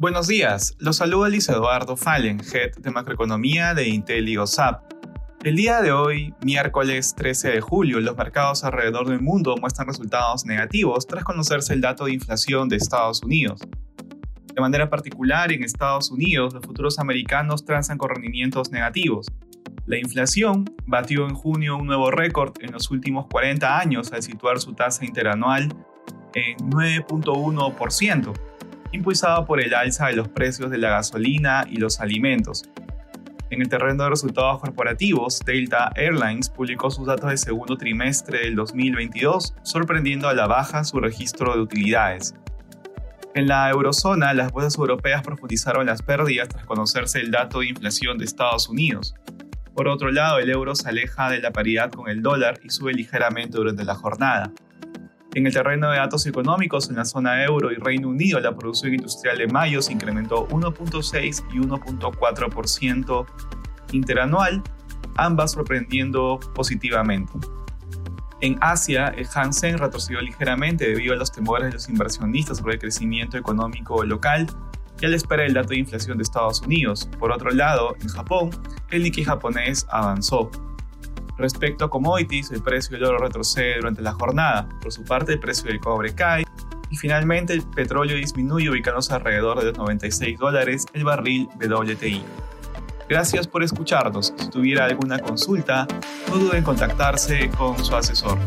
Buenos días, los saluda Luis Eduardo Fallen, Head de Macroeconomía de Intel y OSAP. El día de hoy, miércoles 13 de julio, los mercados alrededor del mundo muestran resultados negativos tras conocerse el dato de inflación de Estados Unidos. De manera particular, en Estados Unidos, los futuros americanos transan con rendimientos negativos. La inflación batió en junio un nuevo récord en los últimos 40 años al situar su tasa interanual en 9.1%, impulsada por el alza de los precios de la gasolina y los alimentos, en el terreno de resultados corporativos, Delta Airlines publicó sus datos del segundo trimestre del 2022, sorprendiendo a la baja su registro de utilidades. En la eurozona, las bolsas europeas profundizaron las pérdidas tras conocerse el dato de inflación de Estados Unidos. Por otro lado, el euro se aleja de la paridad con el dólar y sube ligeramente durante la jornada. En el terreno de datos económicos, en la zona euro y Reino Unido, la producción industrial de mayo se incrementó 1.6 y 1.4% interanual, ambas sorprendiendo positivamente. En Asia, el Hansen retrocedió ligeramente debido a los temores de los inversionistas sobre el crecimiento económico local y a la espera del dato de inflación de Estados Unidos. Por otro lado, en Japón, el Nikkei japonés avanzó. Respecto a commodities, el precio del oro retrocede durante la jornada. Por su parte, el precio del cobre cae. Y finalmente, el petróleo disminuye ubicándose alrededor de los 96 dólares el barril WTI. Gracias por escucharnos. Si tuviera alguna consulta, no duden en contactarse con su asesor.